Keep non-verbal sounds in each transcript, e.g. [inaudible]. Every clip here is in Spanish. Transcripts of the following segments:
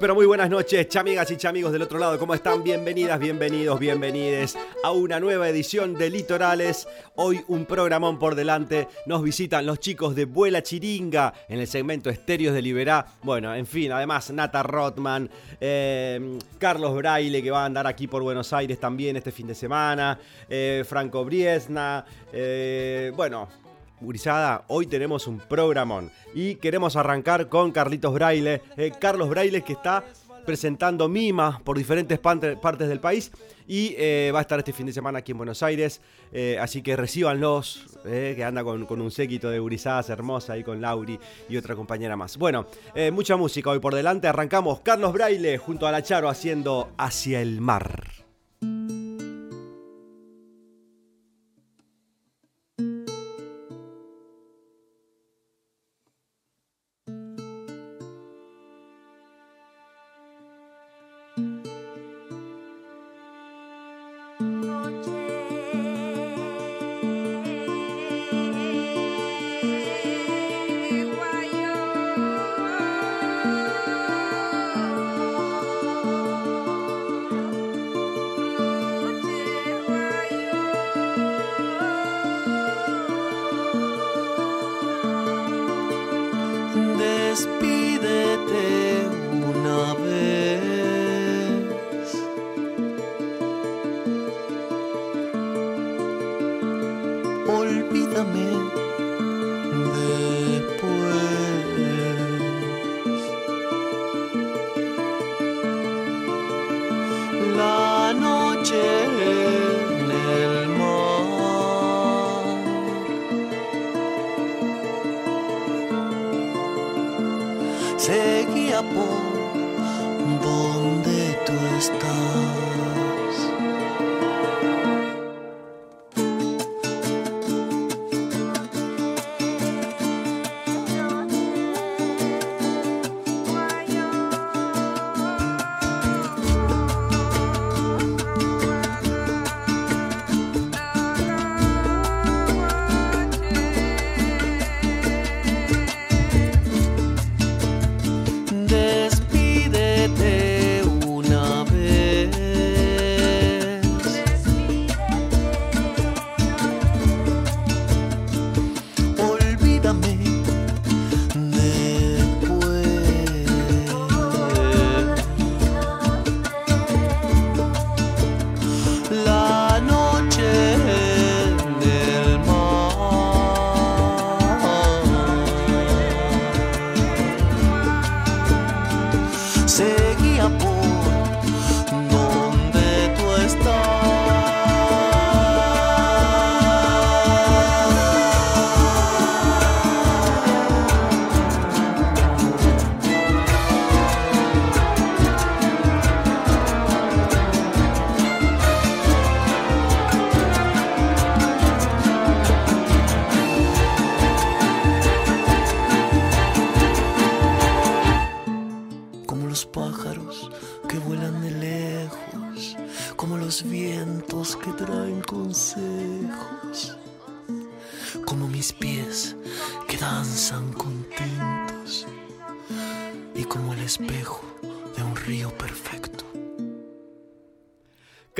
Pero muy buenas noches, chamigas y chamigos del otro lado. ¿Cómo están? Bienvenidas, bienvenidos, bienvenides a una nueva edición de Litorales. Hoy un programón por delante. Nos visitan los chicos de Vuela Chiringa en el segmento Estéreos de Liberá. Bueno, en fin, además Nata Rotman, eh, Carlos Braille que va a andar aquí por Buenos Aires también este fin de semana, eh, Franco Briesna, eh, bueno, Gurizada, hoy tenemos un programón y queremos arrancar con Carlitos Braille. Eh, Carlos Braille que está presentando Mima por diferentes partes del país y eh, va a estar este fin de semana aquí en Buenos Aires. Eh, así que recíbanlos, que anda con, un séquito de gurizadas hermosa ahí con Lauri y otra compañera más. Bueno, mucha música hoy por delante. Arrancamos Carlos Braille junto a la Charo haciendo Hacia el Mar. just be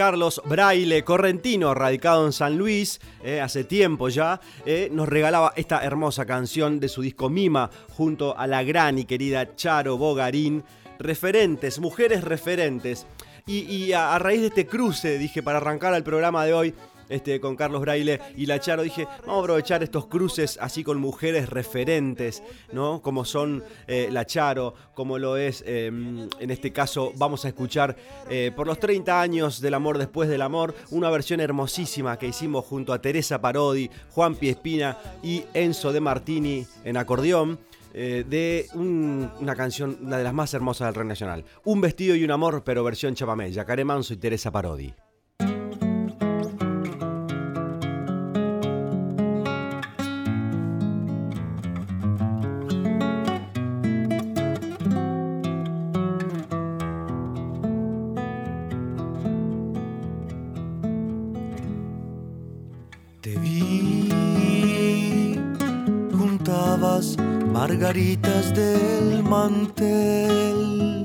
Carlos Braille Correntino, radicado en San Luis eh, hace tiempo ya, eh, nos regalaba esta hermosa canción de su disco Mima junto a la gran y querida Charo Bogarín. Referentes, mujeres referentes. Y, a, raíz de este cruce, dije, para arrancar el programa de hoy, este, con Carlos Braille y la Charo, dije, vamos a aprovechar estos cruces así con mujeres referentes, ¿no? Como son eh, la Charo, como lo es, em, en este caso, vamos a escuchar eh, por los 30 años del amor después del amor, una versión hermosísima que hicimos junto a Teresa Parodi, Juan Piespina y Enzo de Martini en acordeón. Eh, de una canción, una de las más hermosas del rock nacional. Un vestido y un amor, pero versión chapamé. Yacaré Manso y Teresa Parodi. Margaritas del mantel.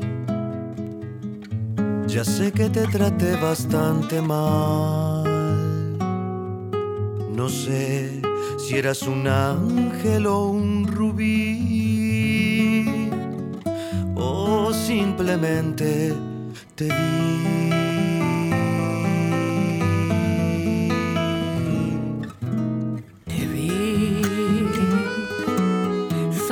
Ya sé que te traté bastante mal. No sé si eras un ángel o un rubí. O simplemente te vi.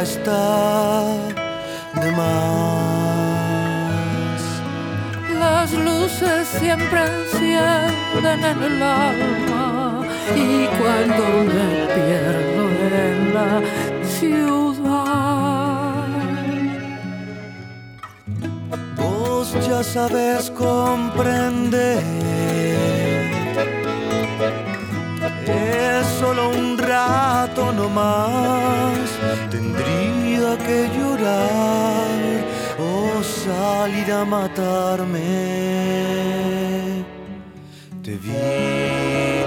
está de más. Las luces siempre encienden en el alma y cuando me pierdo en la ciudad, Vos ya sabes comprender. Es solo un rato nomás. Que llorar o salir a matarme. Te vi,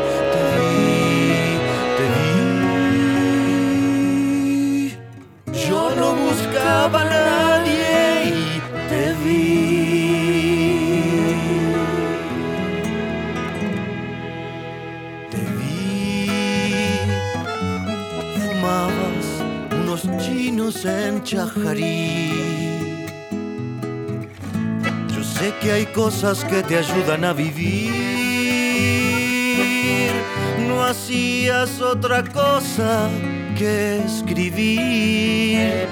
Chajarí. Yo sé que hay cosas que te ayudan a vivir. No hacías otra cosa que escribir.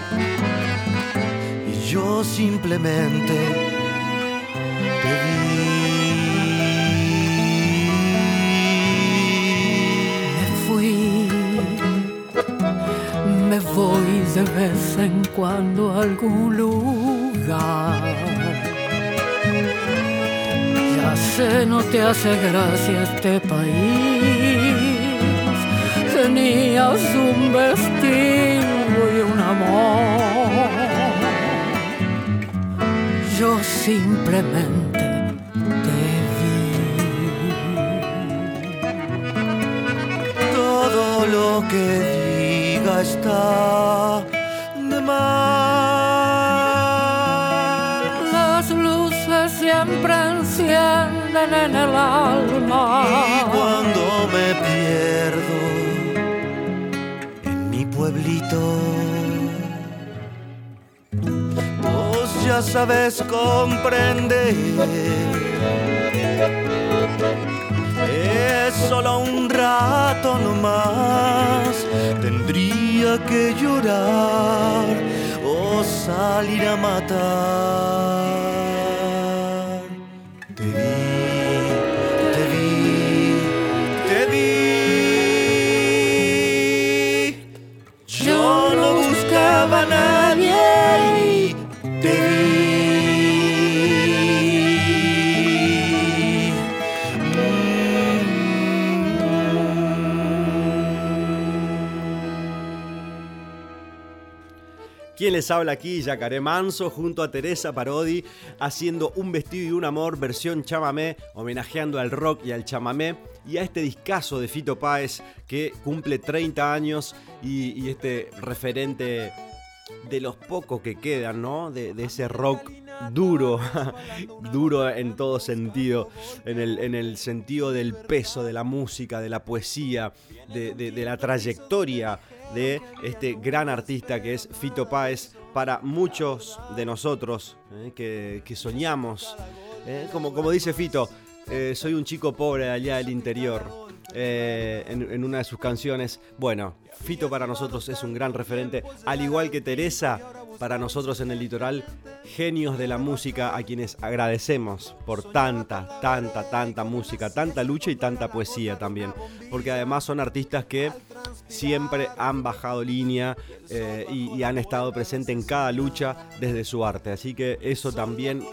Y yo simplemente Me voy de vez en cuando a algún lugar. Ya sé, no te hace gracia este país. Tenías un vestido y un amor. Yo simplemente te vi. Todo lo que está de más. Las luces siempre encienden en el alma. Y cuando me pierdo en mi pueblito, vos ya sabes comprender. Solo un rato nomás, tendría que llorar o salir a matar. Habla aquí? Yacaré Manso junto a Teresa Parodi haciendo Un vestido y un amor versión chamamé, homenajeando al rock y al chamamé y a este discazo de Fito Páez que cumple 30 años y, este referente de los pocos que quedan, ¿no? De, ese rock duro, [laughs] duro en todo sentido, en el, en el sentido del peso de la música, de la poesía, de la trayectoria de este gran artista que es Fito Páez para muchos de nosotros ¿eh? que, soñamos. ¿eh? Como, como dice Fito, eh, soy un chico pobre allá del interior. en una de sus canciones. Bueno, Fito para nosotros es un gran referente, al igual que Teresa, para nosotros en el litoral, genios de la música a quienes agradecemos por tanta, tanta, tanta música, tanta lucha y tanta poesía también. Porque además son artistas que siempre han bajado línea eh, y, han estado presentes en cada lucha desde su arte. Así que eso también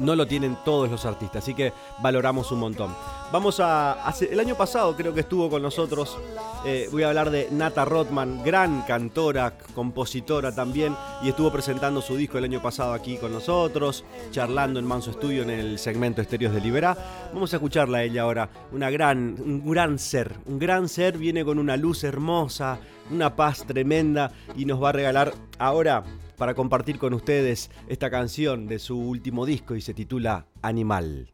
no lo tienen todos los artistas, así que valoramos un montón. Vamos a. hace- el año pasado creo que estuvo con nosotros. eh, voy a hablar de Nata Rothman, gran cantora, compositora también, y estuvo presentando su disco el año pasado aquí con nosotros, charlando en Manso Estudio en el segmento Estéreos de Libera. Vamos a escucharla a ella ahora. Una gran, un gran ser, un gran ser, viene con una luz hermosa, una paz tremenda y nos va a regalar ahora para compartir con ustedes esta canción de su último disco y se titula Animal. Animal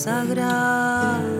Sagrado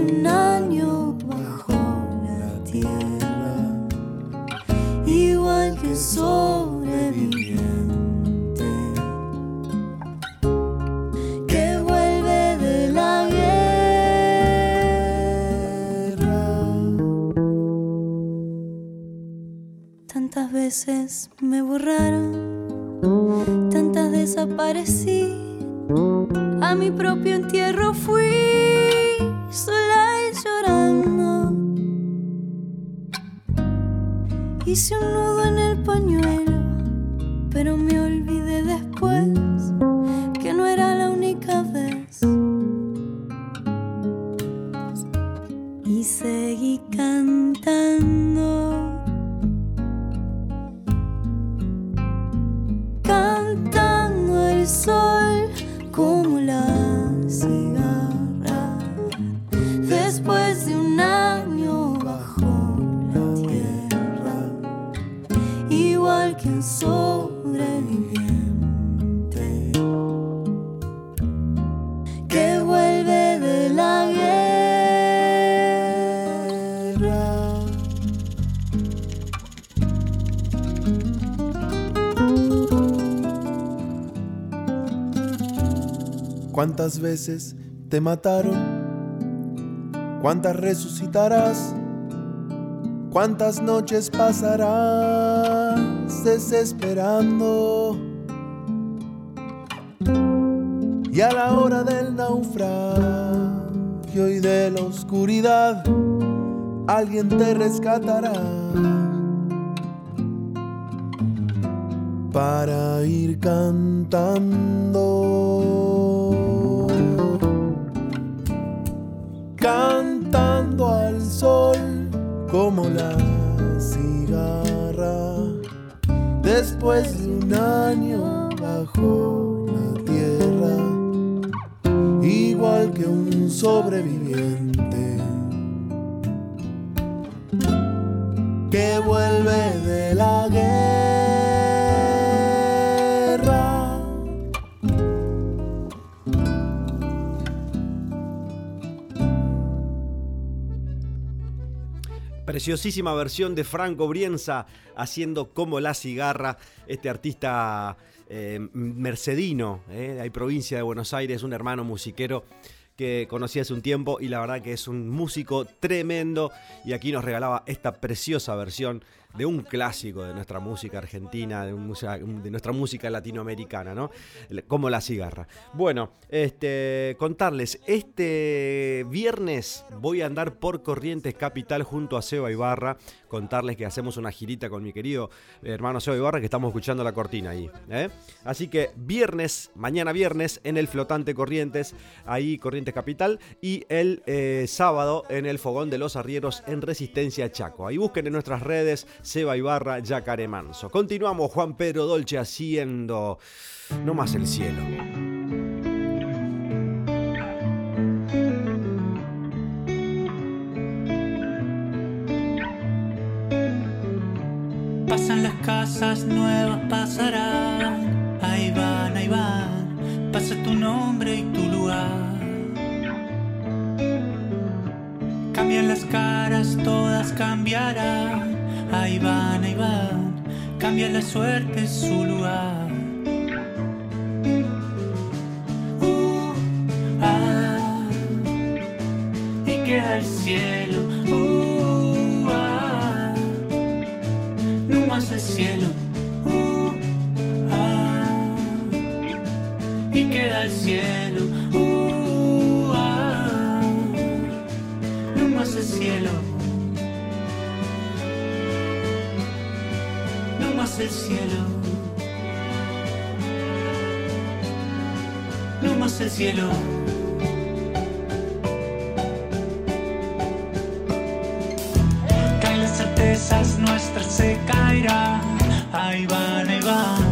Un año bajo la tierra, igual que sobreviviente que vuelve de la guerra. Tantas veces me borraron, tantas desaparecí. A mi propio entierro fui Hice un nudo en el pañuelo, pero me olvidé después ¿Cuántas veces te mataron? ¿Cuántas resucitarás? ¿Cuántas noches pasarás desesperando? Y a la hora del naufragio y de la oscuridad, alguien te rescatará para ir cantando. Cantando al sol como la cigarra. Después de un año bajo la tierra, igual que un sobreviviente que vuelve de la Preciosísima versión de Franco Brienza haciendo como la cigarra, este artista eh, mercedino, eh, hay provincia de Buenos Aires, un hermano musiquero que conocí hace un tiempo y la verdad que es un músico tremendo y aquí nos regalaba esta preciosa versión de un clásico de nuestra música argentina, de, de nuestra música latinoamericana, ¿no? Como la cigarra. Bueno, este, contarles, este viernes voy a andar por Corrientes Capital junto a Seba Ibarra, contarles que hacemos una girita con mi querido hermano Seba Ibarra, que estamos escuchando la cortina ahí. ¿eh? Así que viernes, mañana viernes, en el flotante Corrientes, ahí Corrientes Capital, y el eh, sábado en el Fogón de los Arrieros en Resistencia Chaco. Ahí busquen en nuestras redes Seba Ibarra, Yacaré Manso. Continuamos, Juan Pedro Dolce haciendo No más el cielo. Pasan las casas nuevas, pasarán. Ahí van, ahí van. Pasa tu nombre y tu lugar. Cambian las caras, todas cambiarán. Ahí van, ahí van. Cambia la suerte, su lugar. Uh, ah, y queda el cielo. Uh, ah, no más el cielo. Uh, ah, y queda el cielo. Uh, ah, no más el cielo. Más el cielo. No más el cielo. Caen las certezas nuestras, se caerán. Ahí van, ahí van.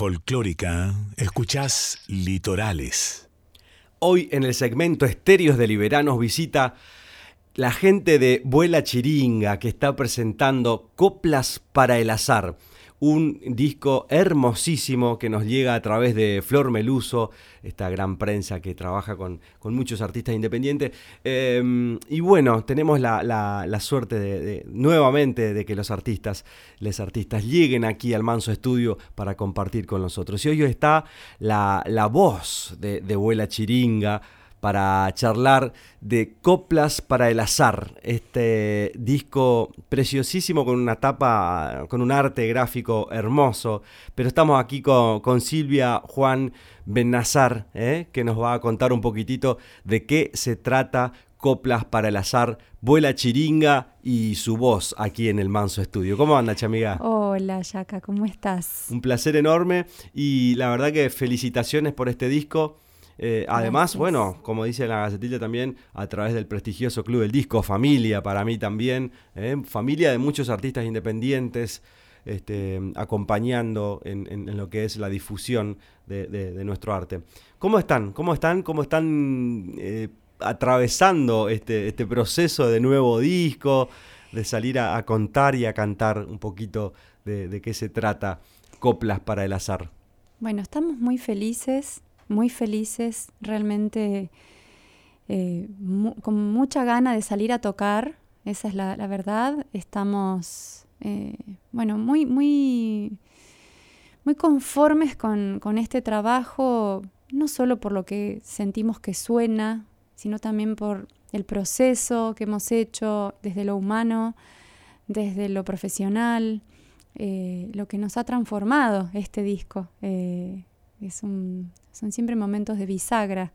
Folclórica, escuchás Litorales. Hoy en el segmento Estéreos de Liberá nos visita la gente de Vuela Chiringa que está presentando Coplas para el Azar, un disco hermosísimo que nos llega a través de Flor Meluso, esta gran prensa que trabaja con, con muchos artistas independientes. Eh, y bueno, tenemos la, la- la suerte de, de- nuevamente de que los artistas, les artistas lleguen aquí al Manso Estudio para compartir con nosotros. Y hoy está la, la voz de, de Vuela Chiringa para charlar de Coplas para el Azar, este disco preciosísimo con una tapa, con un arte gráfico hermoso, pero estamos aquí con, con Silvia Juan Benazar, ¿eh? que nos va a contar un poquitito de qué se trata Coplas para el Azar, Vuela Chiringa y su voz aquí en el Manso Estudio. ¿Cómo anda, chamiga? Hola, Yaka, ¿cómo estás? Un placer enorme y la verdad que felicitaciones por este disco. Eh, además, bueno, como dice la Gacetilla también, a través del prestigioso Club del Disco, familia para mí también, eh, familia de muchos artistas independientes, este, acompañando en, en- en lo que es la difusión de, de- de nuestro arte. ¿Cómo están? ¿Cómo están? ¿Cómo están eh, atravesando este, este proceso de nuevo disco, de salir a, a contar y a cantar un poquito de, de qué se trata Coplas para el Azar? Bueno, estamos muy felices, muy felices, realmente eh, con mucha gana de salir a tocar, esa es la, verdad. Estamos, eh, bueno, muy, muy, muy conformes con, con este trabajo, no solo por lo que sentimos que suena, sino también por el proceso que hemos hecho desde lo humano, desde lo profesional, eh, lo que nos ha transformado este disco. Es un, son siempre momentos de bisagra,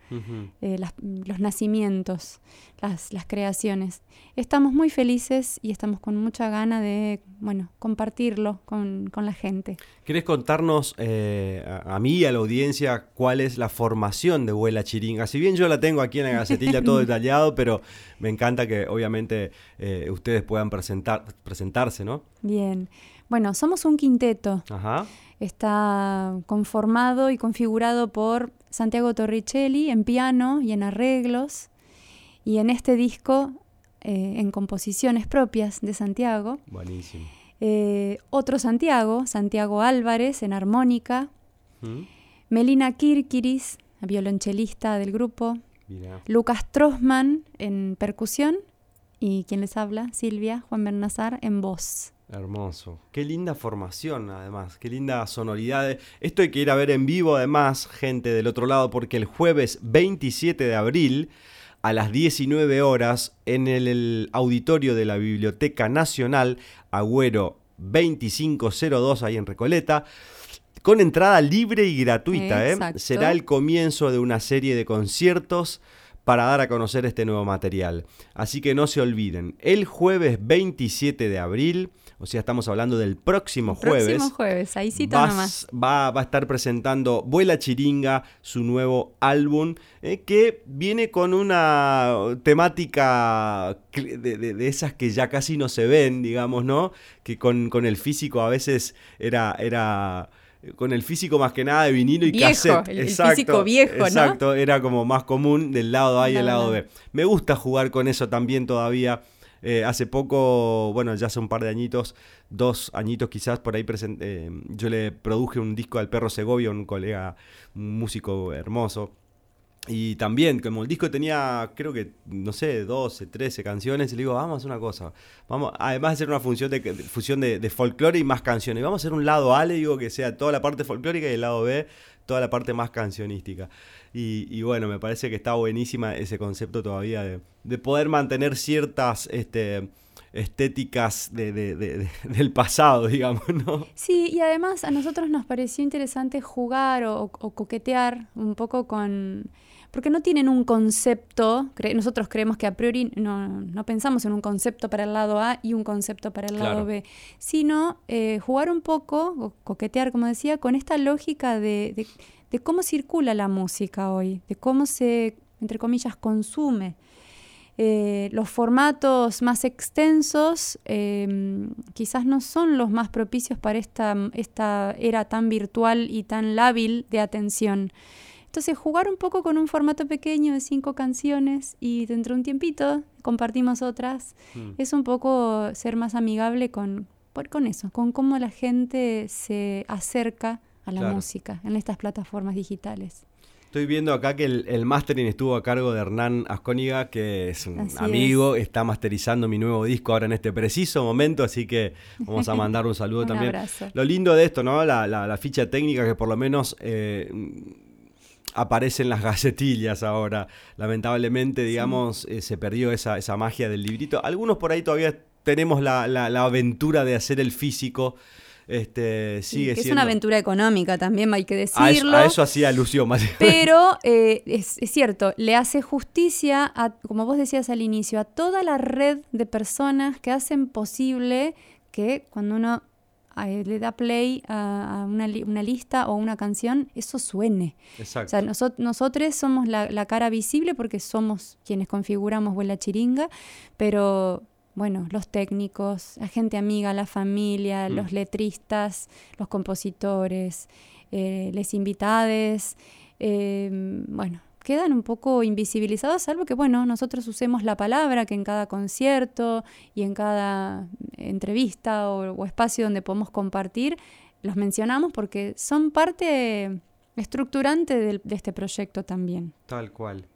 eh, las- los nacimientos, las, las creaciones. Estamos muy felices y estamos con mucha gana de, bueno, compartirlo con, con la gente. ¿Querés contarnos eh, a, a mí y a la audiencia cuál es la formación de Vuela Chiringa? Si bien yo la tengo aquí en la gacetilla todo [laughs] detallado, pero me encanta que obviamente eh, ustedes puedan presentar, presentarse, ¿no? Bien. Bueno, somos un quinteto. Ajá. Está conformado y configurado por Santiago Torricelli en piano y en arreglos. Y en este disco, eh, en composiciones propias de Santiago. Buenísimo. Eh, otro Santiago, Santiago Álvarez en armónica. ¿Mm? Melina Kirkiris, violonchelista del grupo. Mirá. Lucas Trosman en percusión. Y quien les habla, Silvia Juan Bernazar en voz. Hermoso. Qué linda formación, además. Qué linda sonoridad. Esto hay que ir a ver en vivo, además, gente del otro lado, porque el jueves 27 de abril, a las 19 horas, en el, auditorio de la Biblioteca Nacional, Agüero 2502, ahí en Recoleta, con entrada libre y gratuita. ¿eh? Será el comienzo de una serie de conciertos para dar a conocer este nuevo material. Así que no se olviden, el jueves 27 de abril, o sea, estamos hablando del próximo jueves, Próximo jueves, ahí sí nomás. va, va a estar presentando Vuela Chiringa, su nuevo álbum, eh, que viene con una temática de, de- de esas que ya casi no se ven, digamos, ¿no? Que con, con el físico a veces era... era con el físico más que nada de vinilo y Viejo, cassette. el- el físico viejo, ¿no? Exacto, era como más común del lado A y el Lado. B. Me gusta jugar con eso también todavía. Eh, hace poco, bueno, ya hace un par de añitos, dos añitos quizás, por ahí presen- eh, yo le produje un disco al Perro Segovia, un colega, un músico hermoso. Y también, como el disco tenía, creo que, no sé, 12, 13 canciones, le digo, vamos a hacer una cosa. Vamos, además de hacer una función de- fusión de, de folclore y más canciones. Vamos a hacer un lado A, le digo, que sea toda la parte folclórica y el lado B, toda la parte más cancionística. Y, bueno, me parece que está buenísima ese concepto todavía de, de poder mantener ciertas este, estéticas de- de- de- de- [laughs] del pasado, [laughs] digamos, ¿no? Sí, y además a nosotros nos pareció interesante jugar o coquetear un poco con... Porque no tienen un concepto, cre- nosotros creemos que a priori no, no pensamos en un concepto para el lado A y un concepto para el Claro. lado B, sino eh, jugar un poco, o coquetear, como decía, con esta lógica de, de- de cómo circula la música hoy, de cómo se, entre comillas, consume. Eh, los formatos más extensos eh, quizás no son los más propicios para esta, esta era tan virtual y tan lábil de atención. Entonces, jugar un poco con un formato pequeño de cinco canciones y dentro de un tiempito compartimos otras, Mm. es un poco ser más amigable con, con eso, con cómo la gente se acerca a la Claro. música en estas plataformas digitales. Estoy viendo acá que el, el mastering estuvo a cargo de Hernán Ascóniga, que es un Así amigo, está masterizando mi nuevo disco ahora en este preciso momento, así que vamos a [laughs] mandar un saludo Un también. abrazo. Lo lindo de esto, ¿no? La, la- la ficha técnica que por lo menos eh, aparece en las gacetillas ahora. Lamentablemente, digamos, eh, se perdió esa, esa magia del librito. Algunos por ahí todavía tenemos la, la- la aventura de hacer el físico. Este, Sí, sigue que es una aventura económica también, hay que a eso, decirlo. a eso hacía alusión, más Pero [laughs] eh, es, es cierto, le hace justicia, a, como vos decías al inicio, a toda la red de personas que hacen posible que cuando uno eh, le da play a, a una, li- una lista o una canción, eso suene. Exacto. O sea, noso- nosotros somos la, la cara visible porque somos quienes configuramos Vuela Chiringa, pero bueno, los técnicos, la gente amiga, la familia, Mm. los letristas, los compositores, eh, les invitades, eh, bueno, quedan un poco invisibilizados, salvo que, bueno, nosotros usemos la palabra que en cada concierto y en cada entrevista o, espacio donde podemos compartir, los mencionamos porque son parte estructurante de, este proyecto también. Tal cual.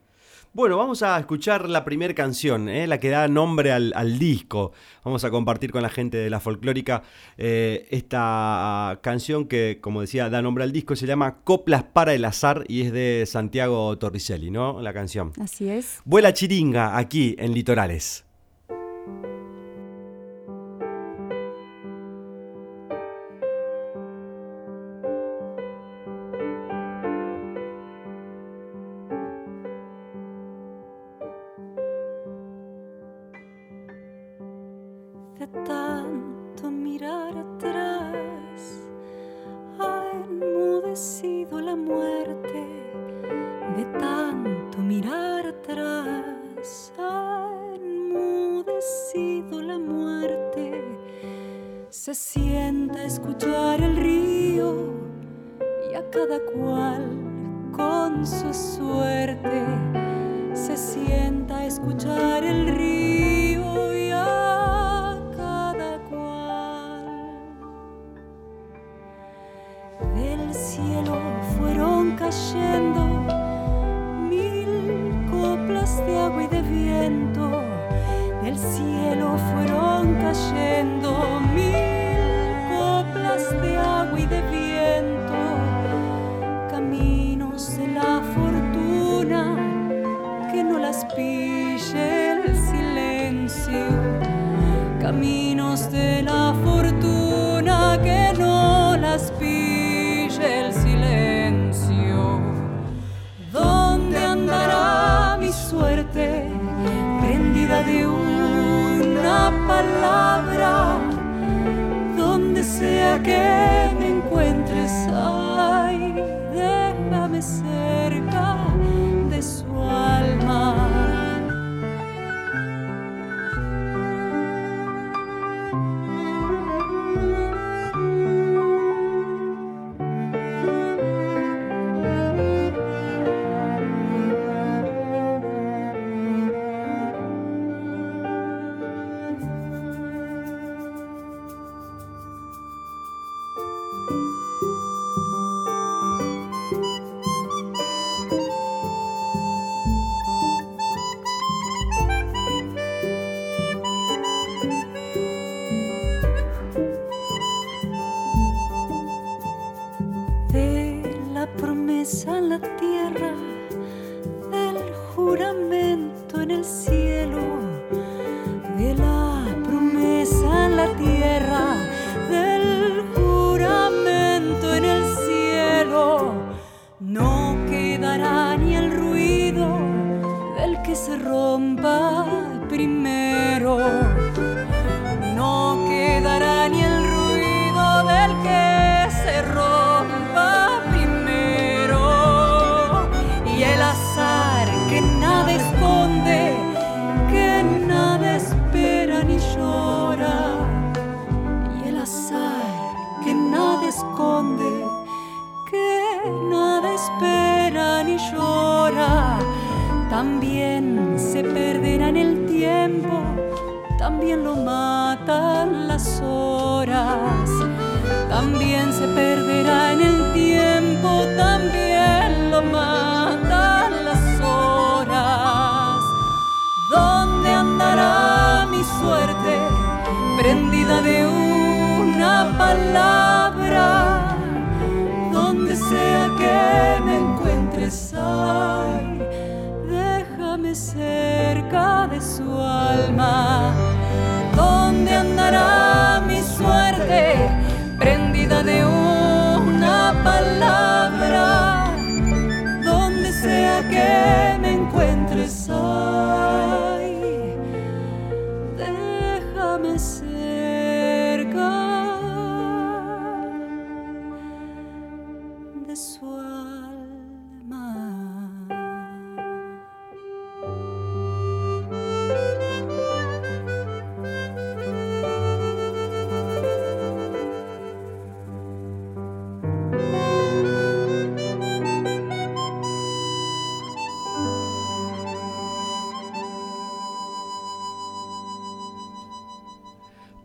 Bueno, vamos a escuchar la primera canción, ¿eh? la que da nombre al, al disco. Vamos a compartir con la gente de la folclórica eh, esta canción que, como decía, da nombre al disco. Se llama Coplas para el Azar y es de Santiago Torricelli, ¿no? La canción. Así es. Vuela chiringa aquí en Litorales. se sienta a escuchar el río y a cada cual con su suerte se sienta a escuchar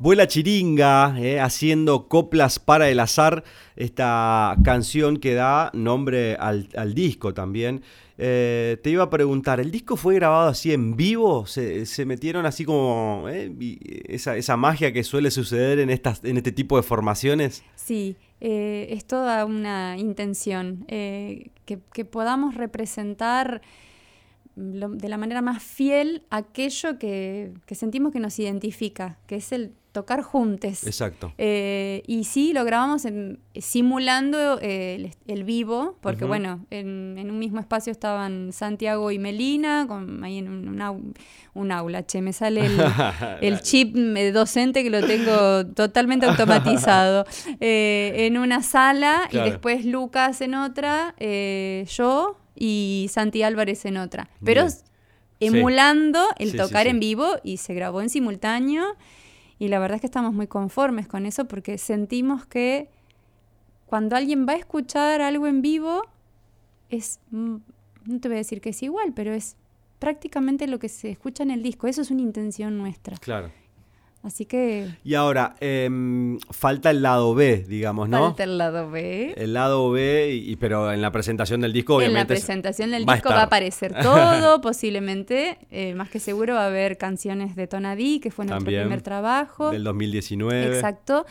Vuela Chiringa, eh, haciendo coplas para el azar, esta canción que da nombre al, al disco también. Eh, te iba a preguntar, ¿el disco fue grabado así en vivo? ¿Se, se metieron así como eh, esa, esa, magia que suele suceder en, estas, en este tipo de formaciones? Sí, es toda una intención, que, que podamos representar de la manera más fiel aquello que, que, sentimos que nos identifica, que es el tocar juntos. Exacto. Eh, y sí, lo grabamos en- simulando eh, el, el vivo, porque bueno, en, en un mismo espacio estaban Santiago y Melina, con, ahí en un, un au- un aula, che, me sale el, [laughs] el chip eh, docente que lo tengo totalmente automatizado, [laughs] eh, en una sala Claro. y después Lucas en otra, yo y Santi Álvarez en otra. Pero Bien. emulando el sí, tocar sí. en vivo y se grabó en simultáneo. Y la verdad es que estamos muy conformes con eso porque sentimos que cuando alguien va a escuchar algo en vivo, es, mm, no te voy a decir que es igual, pero es prácticamente lo que se escucha en el disco. Eso es una intención nuestra. Claro. Así que Y ahora, em, falta el lado B, digamos, ¿no? falta el lado B. El lado B, y, pero en la presentación del disco, En la obviamente. es- presentación del va a disco va a aparecer [laughs] todo, posiblemente. eh, más que seguro va a haber canciones de Tonadí, que fue nuestro También, primer trabajo. Del 2019. Exacto.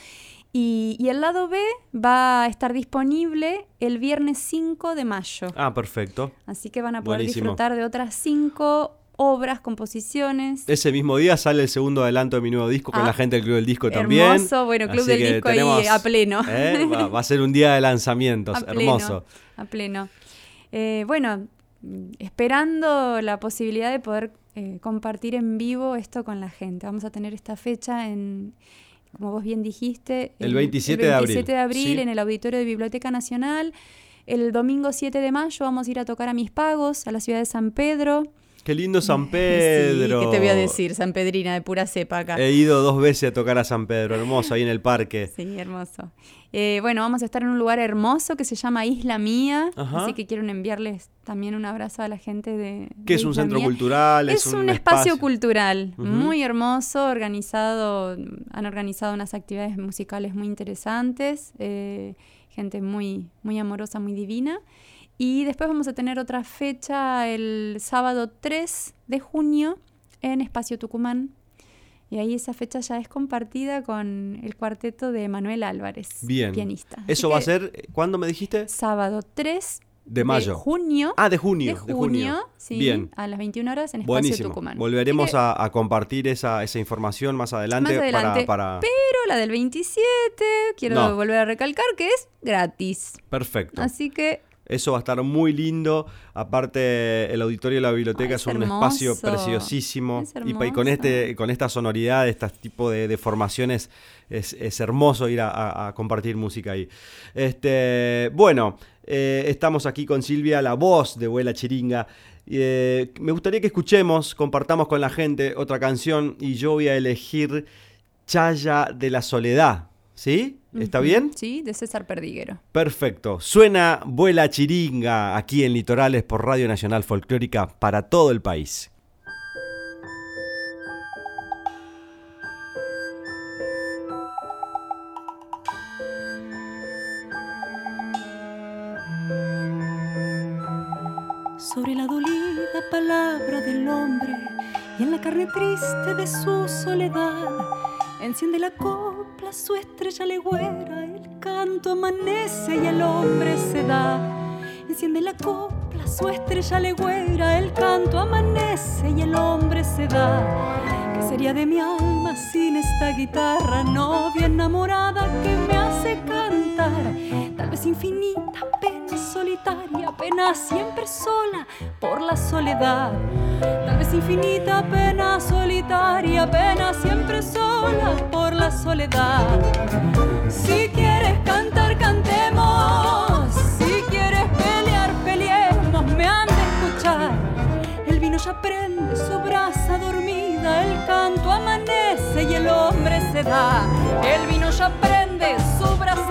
Y, y el lado B va a estar disponible el viernes 5 de mayo. Ah, perfecto. Así que van a poder Buenísimo. disfrutar de otras cinco obras, composiciones. Ese mismo día sale el segundo adelanto de mi nuevo disco con Ah, la gente del Club del Disco también. hermoso, bueno, Club Así del Disco ahí a pleno. ¿eh? Va, va a ser un día de lanzamientos, [laughs] A pleno, hermoso. A pleno. Eh, bueno, esperando la posibilidad de poder eh, compartir en vivo esto con la gente. Vamos a tener esta fecha en, como vos bien dijiste, El 27 de el abril, 27 de abril sí. en el auditorio de Biblioteca Nacional. El domingo 7 de mayo vamos a ir a tocar a Mis Pagos, a la ciudad de San Pedro. Qué lindo San Pedro. [laughs] Sí, ¿qué te voy a decir? San Pedrina de pura cepa acá. He ido dos veces a tocar a San Pedro, hermoso, ahí en el parque. [laughs] Sí, hermoso. Eh, bueno, vamos a estar en un lugar hermoso que se llama Isla Mía, Ajá. así que quiero enviarles también un abrazo a la gente de... Que es un centro Mía. cultural, es, Es, un, espacio, espacio cultural muy hermoso, organizado, han organizado unas actividades musicales muy interesantes, eh, gente muy, muy amorosa, muy divina. Y después vamos a tener otra fecha el sábado 3 de junio en Espacio Tucumán. Y ahí esa fecha ya es compartida con el cuarteto de Manuel Álvarez, Bien. pianista. Eso va a ser, ¿cuándo me dijiste? sábado 3 De mayo. junio. Ah, de junio. de junio, sí, Bien. a las 21 horas en Espacio Buenísimo. Tucumán. Volveremos que- a, a compartir esa, esa información más adelante, Más adelante. para... para... Pero la del 27, quiero No. volver a recalcar que es gratis. Perfecto. Así que Eso va a estar muy lindo. Aparte, el auditorio de la biblioteca Ay, es, es un hermoso. espacio preciosísimo. Es y, con, este, con esta sonoridad, este tipo de, de formaciones, es, es hermoso ir a, a- a compartir música ahí. Este, bueno, eh, estamos aquí con Silvia, la voz de Vuela Chiringa. Eh, me gustaría que escuchemos, compartamos con la gente otra canción y yo voy a elegir Chaya de la Soledad. ¿Sí? ¿Está bien? Sí, de César Perdiguero. Perfecto. Suena Vuela Chiringa aquí en Litorales por Radio Nacional Folclórica para todo el país. sobre la dolida palabra del hombre y en la carne triste de su soledad. Enciende la copla su estrella legüera, el canto amanece y el hombre se da. Enciende la copla su estrella legüera, el canto amanece y el hombre se da. ¿Qué sería de mi alma sin esta guitarra, novia enamorada que me hace cantar? Tal vez infinita pena solitaria, pena siempre sola por la soledad. Tal vez infinita pena solitaria, pena siempre sola por la soledad. Si quieres cantar, cantemos. Si quieres pelear, peleemos. Me han de escuchar. El vino ya prende su brasa dormida, el canto amanece y el hombre se da. El vino ya prende su brasa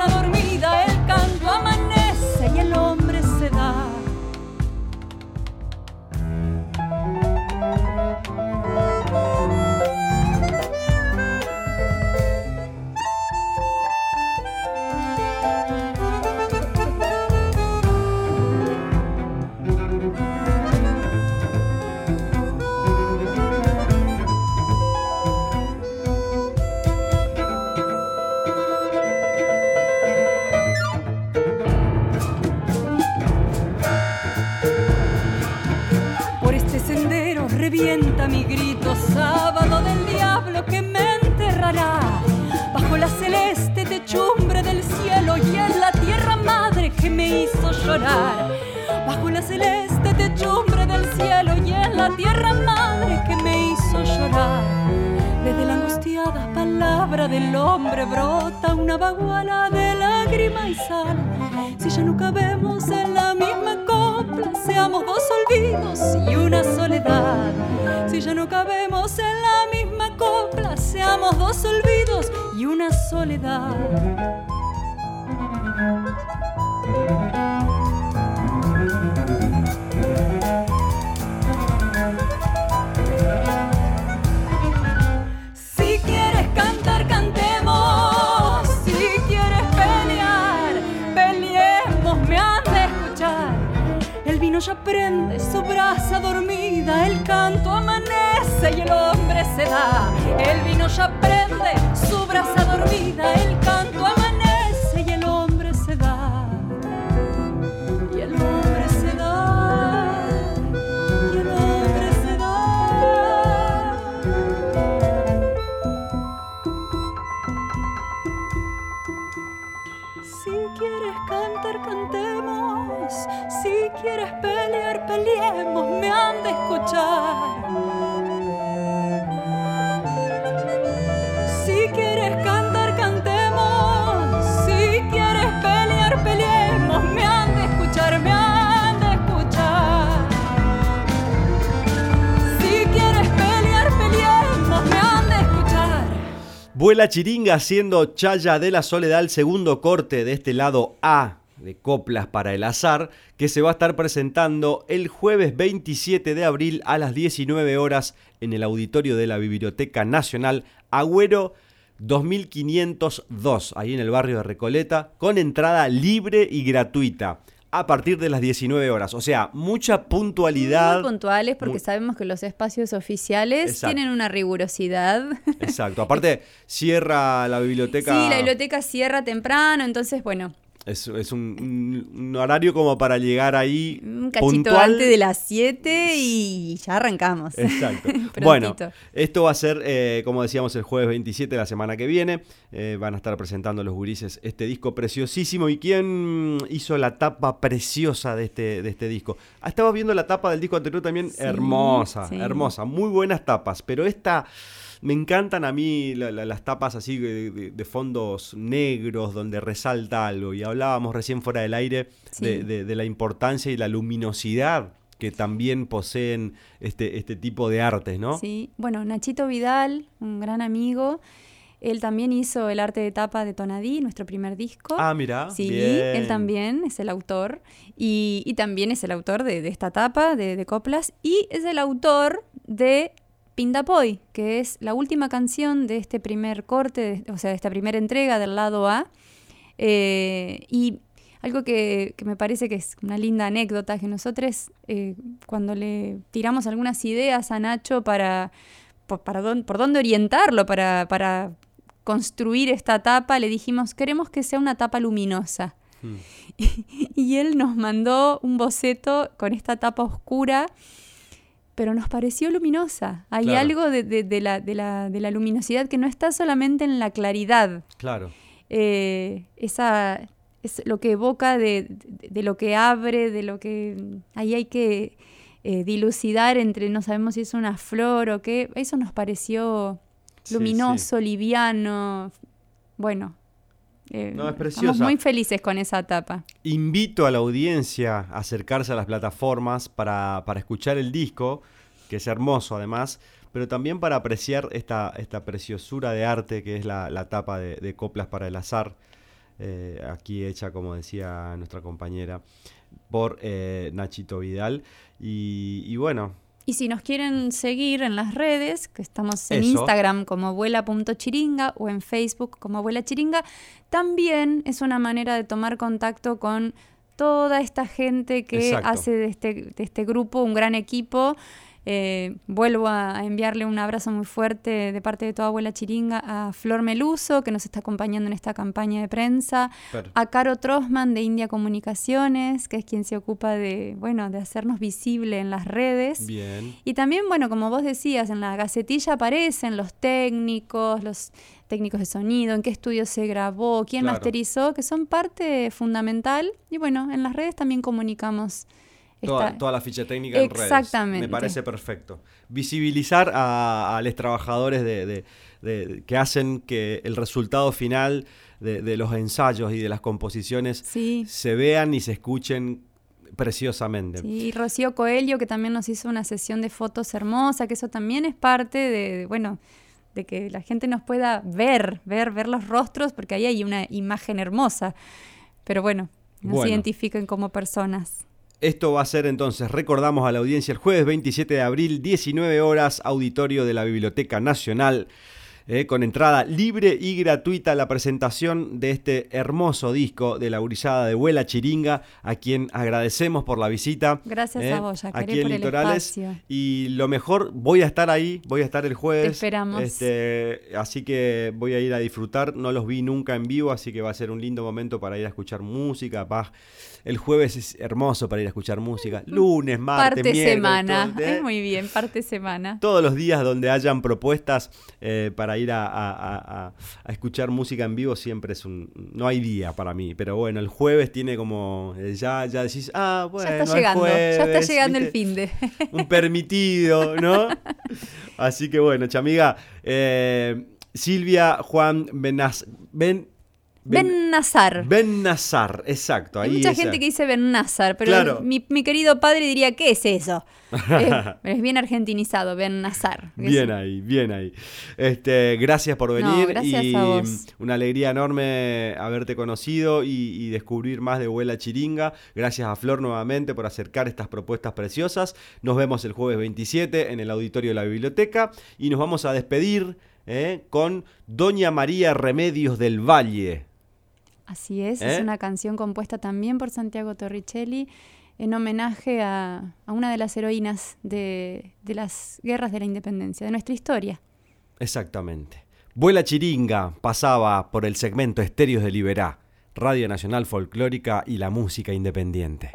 Vuela Chiringa haciendo Chaya de la Soledad, el segundo corte de este lado A de Coplas para el Azar, que se va a estar presentando el jueves 27 de abril a las 19 horas en el auditorio de la Biblioteca Nacional Agüero 2502, ahí en el barrio de Recoleta, con entrada libre y gratuita a partir de las 19 horas. O sea, mucha puntualidad. Muy puntuales porque Muy- sabemos que los espacios oficiales Exacto. tienen una rigurosidad. Exacto. Aparte, cierra la biblioteca. Sí, la biblioteca cierra temprano, entonces, bueno, Es, es un, un- horario como para llegar ahí un cachito puntual. antes de las 7 y ya arrancamos. Exacto. [laughs] Bueno, esto va a ser, eh, como decíamos, el jueves 27 de la semana que viene. Eh, van a estar presentando los gurises este disco preciosísimo. ¿Y quién hizo la tapa preciosa de este, de este disco? Ah, estaba viendo la tapa del disco anterior también. Sí, hermosa, sí. hermosa. Muy buenas tapas. Pero esta... Me encantan a mí la- la- las tapas así de, de- de fondos negros donde resalta algo. Y hablábamos recién fuera del aire Sí. de, la importancia y la luminosidad que también poseen este, este tipo de artes, ¿no? Sí, bueno, Nachito Vidal, un gran amigo, él también hizo el arte de tapa de Tonadí, nuestro primer disco. Ah, mira. Sí, bien. él también es el autor. Y, y también es el autor de, de esta tapa de, de coplas. Y es el autor de Pindapoy, que es la última canción de este primer corte, de- o sea, de esta primera entrega del lado A. Eh, y algo que, que me parece que es una linda anécdota, que nosotros eh, cuando le tiramos algunas ideas a Nacho para, por, para por dónde orientarlo, para, para construir esta tapa, le dijimos, queremos que sea una tapa luminosa. [laughs] Hmm. Y él nos mandó un boceto con esta tapa oscura, pero nos pareció luminosa. Hay Claro. algo de, de- de la, de la- de la luminosidad que no está solamente en la claridad. Claro. Eh, esa es lo que evoca de, lo que abre, de lo que ahí hay que eh, dilucidar entre no sabemos si es una flor o qué. Eso nos pareció Sí, luminoso, liviano. Bueno, eh, No, es estamos muy felices con esa etapa. Invito a la audiencia a acercarse a las plataformas para, para escuchar el disco, que es hermoso además, pero también para apreciar esta, esta preciosura de arte que es la, la tapa de, de Coplas para el Azar, eh, aquí hecha, como decía nuestra compañera, por eh, Nachito Vidal. Y, y bueno, Y si nos quieren seguir en las redes, que estamos en Eso. Instagram como abuela.chiringa o en Facebook como abuela chiringa, también es una manera de tomar contacto con toda esta gente que Exacto. hace de este, de este grupo un gran equipo. Eh, vuelvo a enviarle un abrazo muy fuerte de parte de toda abuela chiringa a Flor Meluso, que nos está acompañando en esta campaña de prensa, a Caro Trosman de India Comunicaciones, que es quien se ocupa de, bueno, de hacernos visible en las redes. Bien. Y también, bueno, como vos decías, en la gacetilla aparecen los técnicos, los técnicos de sonido, en qué estudio se grabó, quién Claro. masterizó, que son parte fundamental. Y bueno, en las redes también comunicamos. Toda, la ficha técnica en redes. Exactamente. Me parece perfecto. Visibilizar a, a los trabajadores de, de- de- que hacen que el resultado final de, de los ensayos y de las composiciones Sí. se vean y se escuchen preciosamente. Sí, y Rocío Coelho, que también nos hizo una sesión de fotos hermosa, que eso también es parte de, de, bueno, de que la gente nos pueda ver, ver, ver los rostros, porque ahí hay una imagen hermosa. Pero bueno, nos Bueno. identifiquen como personas. Esto va a ser entonces, recordamos a la audiencia, el jueves 27 de abril, 19 horas, auditorio de la Biblioteca Nacional, eh, con entrada libre y gratuita la presentación de este hermoso disco de la gurizada de Huela Chiringa, a quien agradecemos por la visita. Gracias eh, a vos, Yacaré, aquí en por el Litorales. espacio. Y lo mejor, voy a estar ahí, voy a estar el jueves. Te esperamos. Este, así que voy a ir a disfrutar. No los vi nunca en vivo, así que va a ser un lindo momento para ir a escuchar música. Va- El jueves es hermoso para ir a escuchar música. Lunes, martes, parte miércoles, semana. todo, ¿eh? Es muy bien, parte semana. Todos los días donde hayan propuestas eh, para ir a, a- a- a- a escuchar música en vivo siempre es un... No hay día para mí, pero bueno, el jueves tiene como... eh, ya, ya decís, ah, bueno, ya está es llegando, ya está jueves", llegando el fin de. [laughs] un permitido, ¿no? [laughs] Así que bueno, chamiga, eh, Silvia Juan Benaz, Ben, Ben Nazar. Ben Nazar, exacto. Hay mucha esa- gente que dice Ben Nazar, pero Claro. mi, mi querido padre diría, ¿qué es eso? [laughs] es, es bien argentinizado, Ben Nazar. Es- Bien ahí, bien ahí. Este, gracias por venir gracias y a vos. una alegría enorme haberte conocido y, y descubrir más de Huela Chiringa. Gracias a Flor nuevamente por acercar estas propuestas preciosas. Nos vemos el jueves 27 en el auditorio de la biblioteca y nos vamos a despedir eh, con Doña María Remedios del Valle. Así es, ¿Eh? es una canción compuesta también por Santiago Torricelli en homenaje a, a una de las heroínas de, de las guerras de la independencia, de nuestra historia. Exactamente. Vuela Chiringa pasaba por el segmento Estéreos de Liberá, Radio Nacional Folclórica y la música independiente.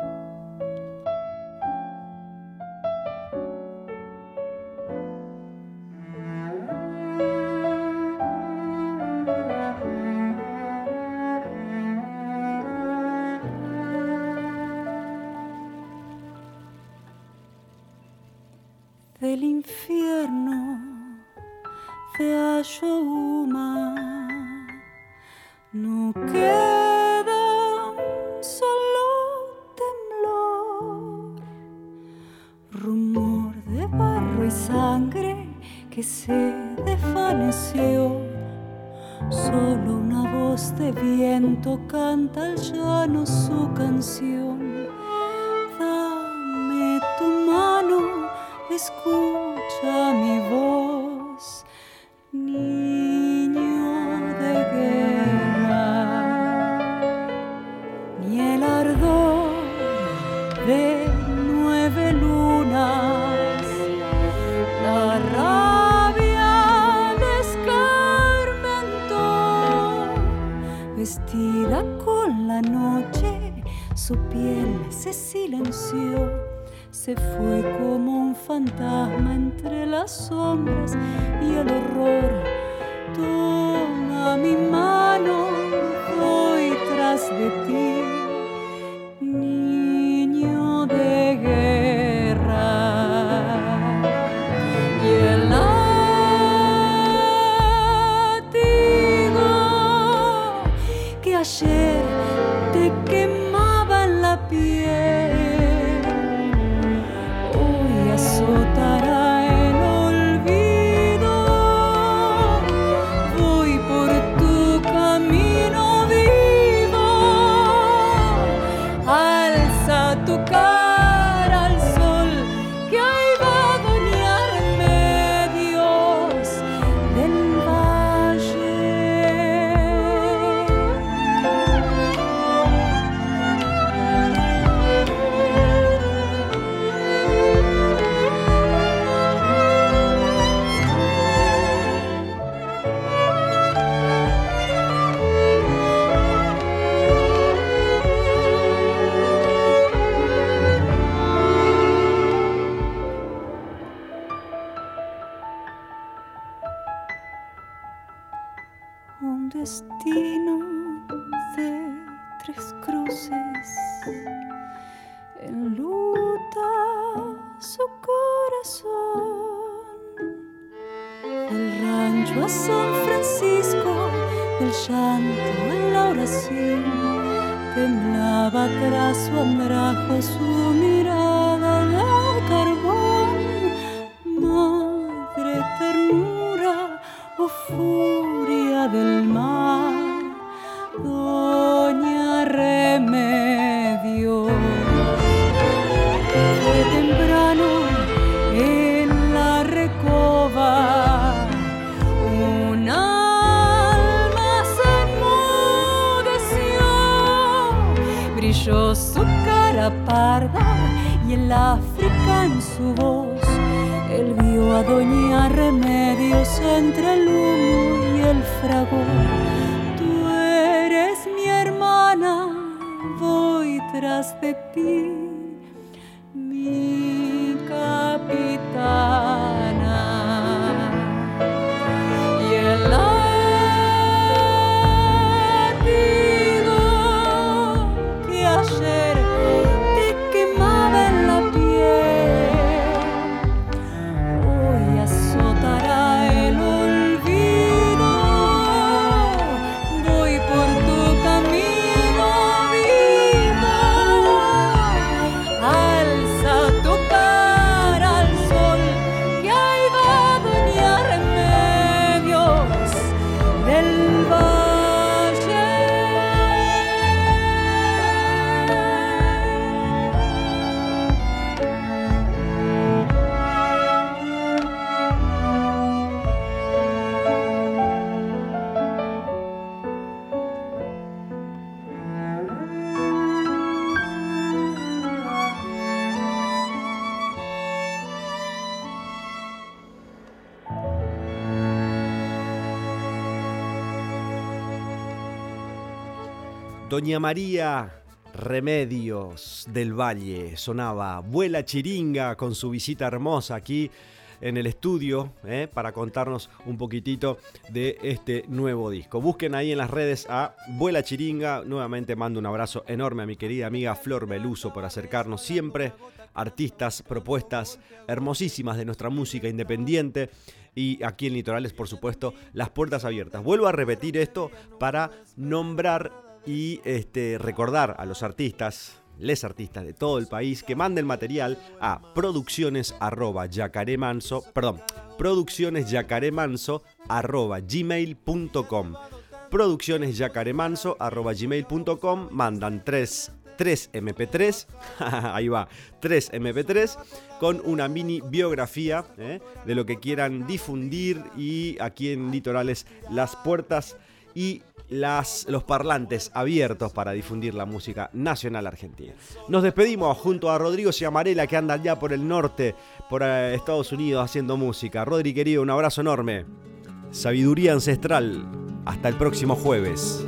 un destino de tres cruces. Enluta su corazón. Del rancho a San Francisco, del llanto a la oración, temblaba tras su andrajo su mirada el África en su voz. Él vio a Doña Remedios entre el humo y el fragor. Tú eres mi hermana, voy tras de ti Doña María Remedios del Valle sonaba Vuela Chiringa con su visita hermosa aquí en el estudio ¿eh? para contarnos un poquitito de este nuevo disco. Busquen ahí en las redes a Vuela Chiringa. Nuevamente mando un abrazo enorme a mi querida amiga Flor Beluso por acercarnos siempre artistas, propuestas hermosísimas de nuestra música independiente y aquí en Litorales, por supuesto, las puertas abiertas. Vuelvo a repetir esto para nombrar y este, recordar a los artistas, les artistas de todo el país, que manden material a producciones arroba yacaremanso, perdón, producciones yacaremanso arroba gmail.com producciones yacaremanso arroba gmail.com mandan tres 3 MP3, [laughs] ahí va, 3 MP3, con una mini biografía ¿eh? de lo que quieran difundir y aquí en Litorales las puertas y los parlantes abiertos para difundir la música nacional argentina. Nos despedimos junto a Rodrigo Ciamarela que anda allá por el norte, por eh, Estados Unidos haciendo música. Rodri querido, un abrazo enorme. Sabiduría ancestral. Hasta el próximo jueves.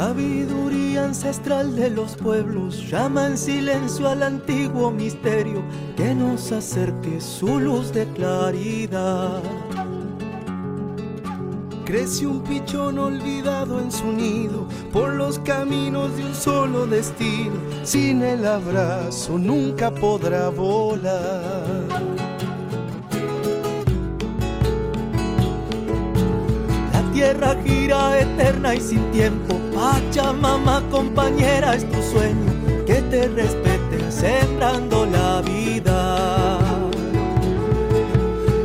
Sabiduría ancestral de los pueblos, llama en silencio al antiguo misterio que nos acerque su luz de claridad. Crece un pichón olvidado en su nido por los caminos de un solo destino. Sin el abrazo nunca podrá volar. La tierra gira eterna y sin tiempo. Pachamama, compañera, es tu sueño. Que te respeten sembrando la vida.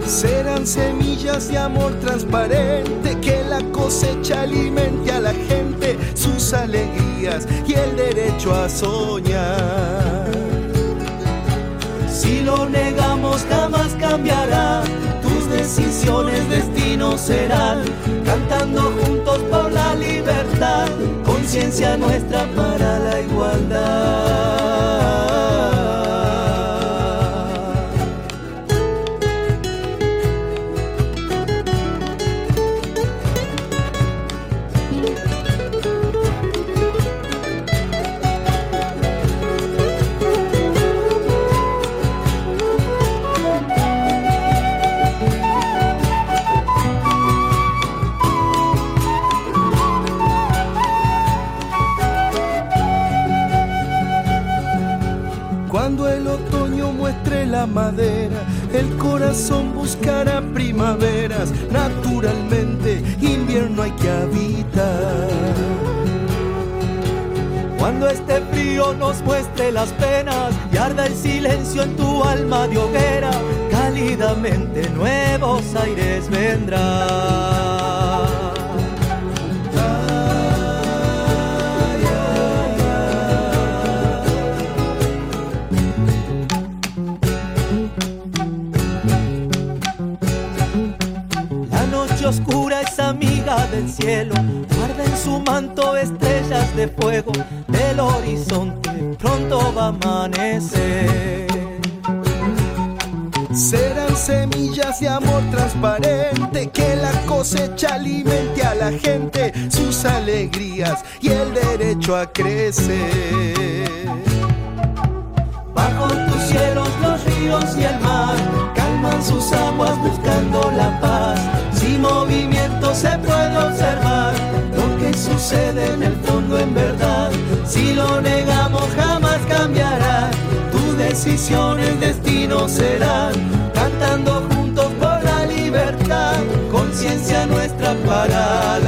Serán semillas de amor transparente que la cosecha alimente a la gente sus alegrías y el derecho a soñar. Si lo negamos jamás cambiará, tus decisiones destino serán, cantando juntos por la libertad, conciencia nuestra para la igualdad. La madera, el corazón buscará primaveras, naturalmente invierno hay que habitar. Cuando este frío nos muestre las penas y arda el silencio en tu alma de hoguera, cálidamente nuevos aires vendrán. Del cielo, guarda en su manto estrellas de fuego, del horizonte pronto va a amanecer. Serán semillas de amor transparente que la cosecha alimente a la gente sus alegrías y el derecho a crecer. Bajo tus cielos los ríos y el mar calman sus aguas buscando la paz. Sin movimiento se puede observar lo que sucede en el fondo en verdad. Si lo negamos jamás cambiará. Tu decisión, el destino será. Cantando juntos por la libertad, conciencia nuestra para